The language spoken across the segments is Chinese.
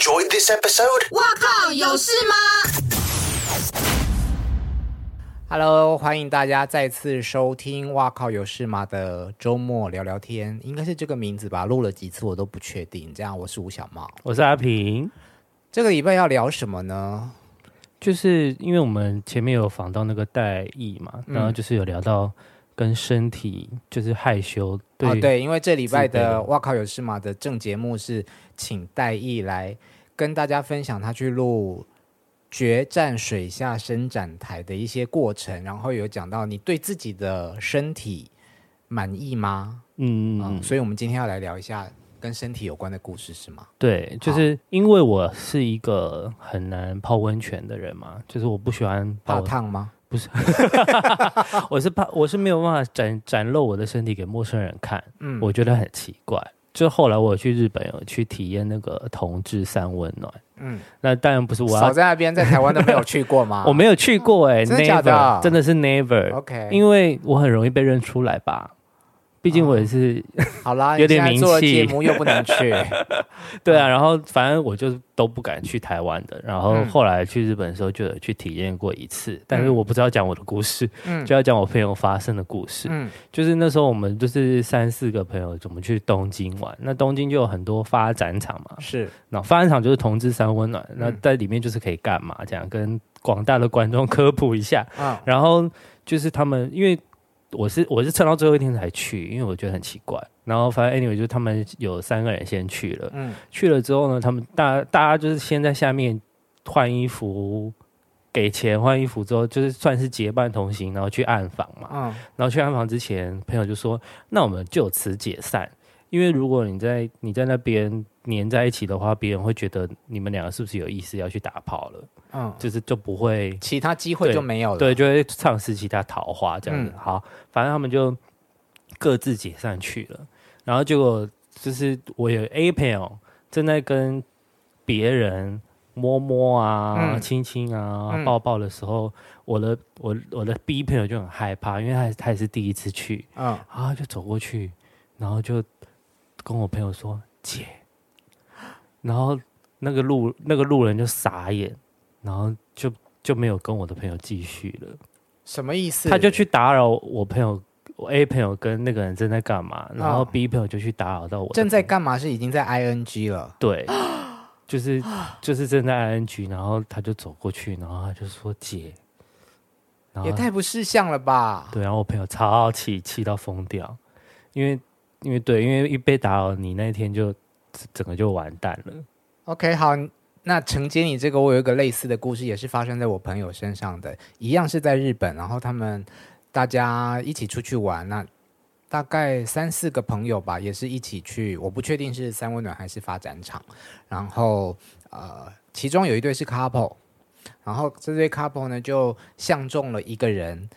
enjoyed this episode? 哇靠，有事吗？Hello，欢迎大家再次收听《哇靠有事吗》的周末聊聊天，应该是这个名字吧？录了几次我都不确定。这样，我是吴小茂，我是阿平。这个礼拜要聊什么呢？就是因为我们前面有访到那个戴毅嘛，嗯、然后就是有聊到。跟身体就是害羞对哦，对，因为这礼拜的哇靠有事吗的正节目是请戴毅来跟大家分享他去录决战水下伸展台的一些过程，然后有讲到你对自己的身体满意吗？嗯嗯，所以我们今天要来聊一下跟身体有关的故事，是吗？对，就是因为我是一个很难泡温泉的人嘛，就是我不喜欢泡烫吗？不是，我是怕我是没有办法展展露我的身体给陌生人看，嗯，我觉得很奇怪。就后来我去日本有去体验那个同志三温暖，嗯，那当然不是我要，少在那边，在台湾都没有去过吗？我没有去过哎、欸，真的假的？真的是 never。OK，因为我很容易被认出来吧。毕竟我也是、哦、好啦，有点名气，做节目又不能去，对啊。然后反正我就都不敢去台湾的。然后后来去日本的时候就有去体验过一次，嗯、但是我不知道讲我的故事，嗯，就要讲我朋友发生的故事。嗯，就是那时候我们就是三四个朋友，怎么去东京玩。那东京就有很多发展场嘛，是。那发展场就是同志三温暖，那在里面就是可以干嘛？这样跟广大的观众科普一下。啊，然后就是他们因为。我是我是撑到最后一天才去，因为我觉得很奇怪。然后反正 anyway 就是他们有三个人先去了，嗯，去了之后呢，他们大大家就是先在下面换衣服，给钱换衣服之后，就是算是结伴同行，然后去暗访嘛，嗯，然后去暗访之前，朋友就说：“那我们就此解散，因为如果你在你在那边黏在一起的话，别人会觉得你们两个是不是有意思要去打炮了。”嗯，就是就不会，其他机会就没有了，对，就会丧失其他桃花这样子。嗯、好，反正他们就各自解散去了。然后结果就是我有 A 朋友正在跟别人摸摸啊、亲亲、嗯、啊、嗯、抱抱的时候，我的我我的 B 朋友就很害怕，因为他他也是第一次去，嗯，然后就走过去，然后就跟我朋友说姐，然后那个路那个路人就傻眼。然后就就没有跟我的朋友继续了，什么意思？他就去打扰我朋友，我 A 朋友跟那个人正在干嘛，然后 B 朋友就去打扰到我。正在干嘛是已经在 ing 了，对，就是就是正在 ing，然后他就走过去，然后他就说姐，也太不识相了吧？对，然后我朋友超气，气到疯掉，因为因为对，因为一被打扰，你那一天就整个就完蛋了。OK，好。那承接你这个，我有一个类似的故事，也是发生在我朋友身上的，一样是在日本，然后他们大家一起出去玩，那大概三四个朋友吧，也是一起去，我不确定是三温暖还是发展场，然后呃，其中有一对是 couple，然后这对 couple 呢就相中了一个人，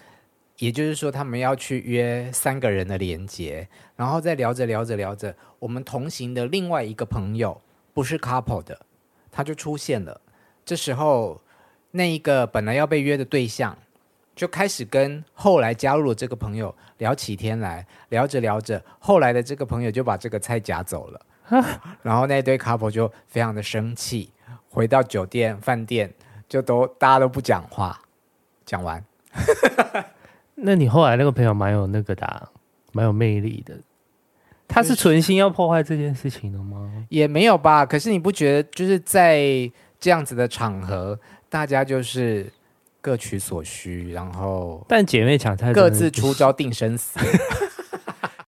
也就是说他们要去约三个人的连接，然后再聊着聊着聊着，我们同行的另外一个朋友不是 couple 的。他就出现了，这时候那一个本来要被约的对象，就开始跟后来加入了这个朋友聊起天来，聊着聊着，后来的这个朋友就把这个菜夹走了，然后那对 couple 就非常的生气，回到酒店饭店就都大家都不讲话，讲完，那你后来那个朋友蛮有那个的，蛮有魅力的。他是存心要破坏这件事情的吗？也没有吧。可是你不觉得，就是在这样子的场合，大家就是各取所需，然后但姐妹抢菜，各自出招定生死。